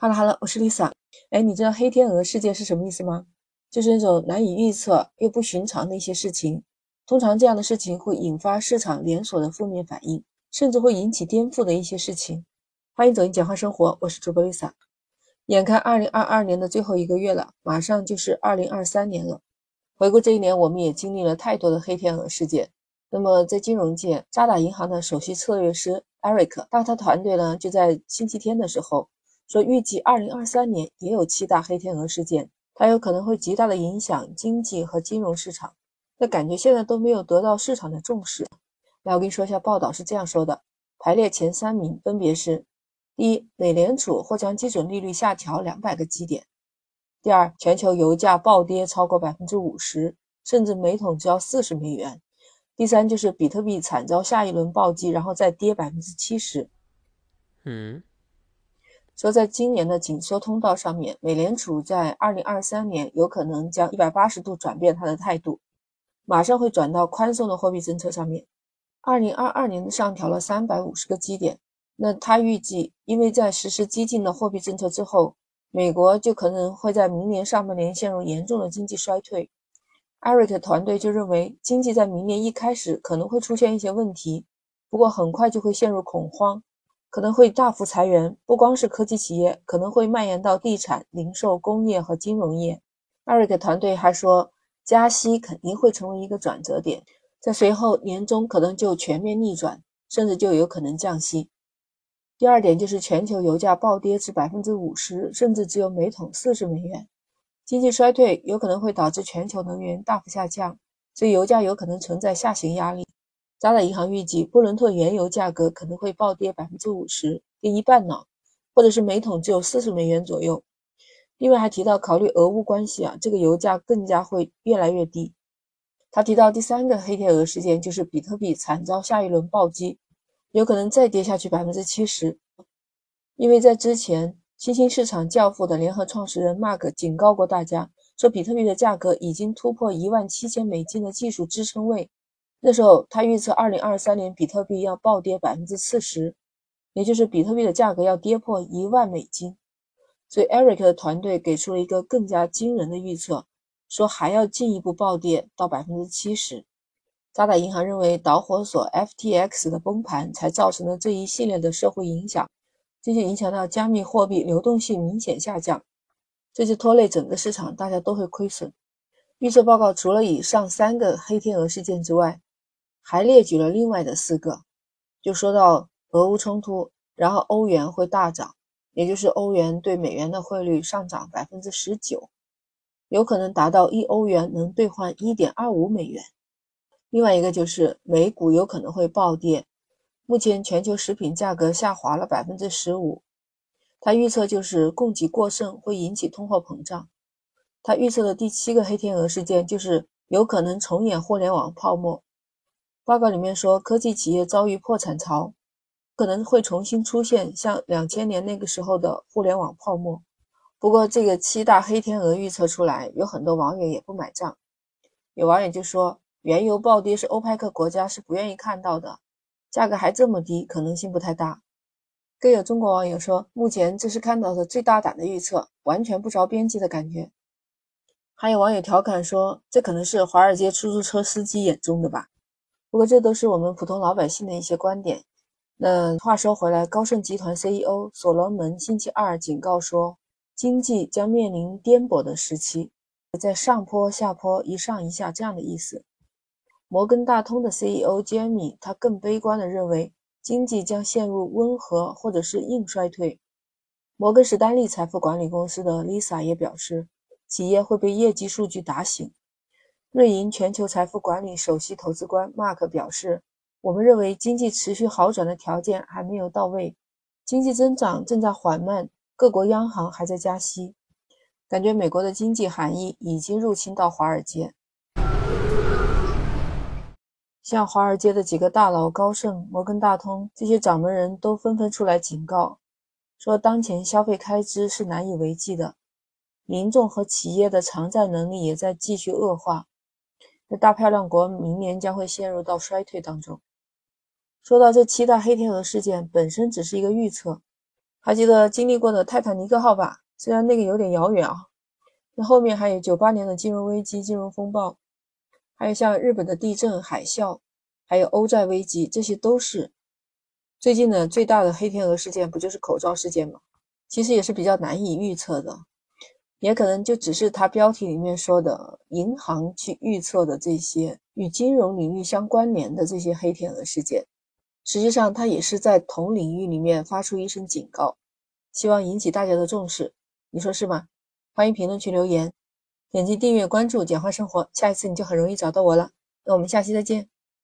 哈喽哈喽，我是 Lisa。哎，你知道黑天鹅事件是什么意思吗？就是那种难以预测又不寻常的一些事情。通常这样的事情会引发市场连锁的负面反应，甚至会引起颠覆的一些事情。欢迎走进简化生活，我是主播 Lisa。眼看2022年的最后一个月了，马上就是2023年了。回顾这一年，我们也经历了太多的黑天鹅事件。那么在金融界，渣打银行的首席策略师 Eric，他他团队呢就在星期天的时候说，预计2023年也有七大黑天鹅事件，它有可能会极大的影响经济和金融市场。那感觉现在都没有得到市场的重视。来，我跟你说一下，报道是这样说的：排列前三名分别是：第一，美联储或将基准利率下调两百个基点；第二，全球油价暴跌超过百分之五十，甚至每桶只要四十美元；第三，就是比特币惨遭下一轮暴击，然后再跌百分之七十。嗯，说在今年的紧缩通道上面，美联储在二零二三年有可能将一百八十度转变它的态度。马上会转到宽松的货币政策上面。二零二二年上调了三百五十个基点。那他预计，因为在实施激进的货币政策之后，美国就可能会在明年上半年陷入严重的经济衰退。艾瑞克团队就认为，经济在明年一开始可能会出现一些问题，不过很快就会陷入恐慌，可能会大幅裁员。不光是科技企业，可能会蔓延到地产、零售、工业和金融业。艾瑞克团队还说。加息肯定会成为一个转折点，在随后年中可能就全面逆转，甚至就有可能降息。第二点就是全球油价暴跌至百分之五十，甚至只有每桶四十美元。经济衰退有可能会导致全球能源大幅下降，所以油价有可能存在下行压力。渣打银行预计布伦特原油价格可能会暴跌百分之五十，跌一半呢，或者是每桶只有四十美元左右。另外还提到，考虑俄乌关系啊，这个油价更加会越来越低。他提到第三个黑天鹅事件就是比特币惨遭下一轮暴击，有可能再跌下去百分之七十。因为在之前，新兴市场教父的联合创始人 Mark 警告过大家，说比特币的价格已经突破一万七千美金的技术支撑位。那时候他预测，二零二三年比特币要暴跌百分之四十，也就是比特币的价格要跌破一万美金。所以，Eric 的团队给出了一个更加惊人的预测，说还要进一步暴跌到百分之七十。渣打银行认为，导火索 FTX 的崩盘才造成了这一系列的社会影响，这就影响到加密货币流动性明显下降，这就拖累整个市场，大家都会亏损。预测报告除了以上三个黑天鹅事件之外，还列举了另外的四个，就说到俄乌冲突，然后欧元会大涨。也就是欧元对美元的汇率上涨百分之十九，有可能达到一欧元能兑换一点二五美元。另外一个就是美股有可能会暴跌。目前全球食品价格下滑了百分之十五，他预测就是供给过剩会引起通货膨胀。他预测的第七个黑天鹅事件就是有可能重演互联网泡沫。报告里面说，科技企业遭遇破产潮。可能会重新出现像两千年那个时候的互联网泡沫。不过，这个七大黑天鹅预测出来，有很多网友也不买账。有网友就说，原油暴跌是欧派克国家是不愿意看到的，价格还这么低，可能性不太大。更有中国网友说，目前这是看到的最大胆的预测，完全不着边际的感觉。还有网友调侃说，这可能是华尔街出租车司机眼中的吧。不过，这都是我们普通老百姓的一些观点。那话说回来，高盛集团 CEO 所罗门星期二警告说，经济将面临颠簸的时期，在上坡下坡，一上一下这样的意思。摩根大通的 CEO 杰米他更悲观地认为，经济将陷入温和或者是硬衰退。摩根士丹利财富管理公司的 Lisa 也表示，企业会被业绩数据打醒。瑞银全球财富管理首席投资官 Mark 表示。我们认为经济持续好转的条件还没有到位，经济增长正在缓慢，各国央行还在加息，感觉美国的经济含义已经入侵到华尔街。像华尔街的几个大佬，高盛、摩根大通这些掌门人都纷纷出来警告，说当前消费开支是难以为继的，民众和企业的偿债能力也在继续恶化，这大漂亮国明年将会陷入到衰退当中。说到这七大黑天鹅事件本身只是一个预测，还记得经历过的泰坦尼克号吧？虽然那个有点遥远啊。那后面还有九八年的金融危机、金融风暴，还有像日本的地震、海啸，还有欧债危机，这些都是最近的最大的黑天鹅事件，不就是口罩事件吗？其实也是比较难以预测的，也可能就只是它标题里面说的银行去预测的这些与金融领域相关联的这些黑天鹅事件，实际上它也是在同领域里面发出一声警告，希望引起大家的重视，你说是吗？欢迎评论区留言，点击订阅关注“简化生活”，下一次你就很容易找到我了。那我们下期再见。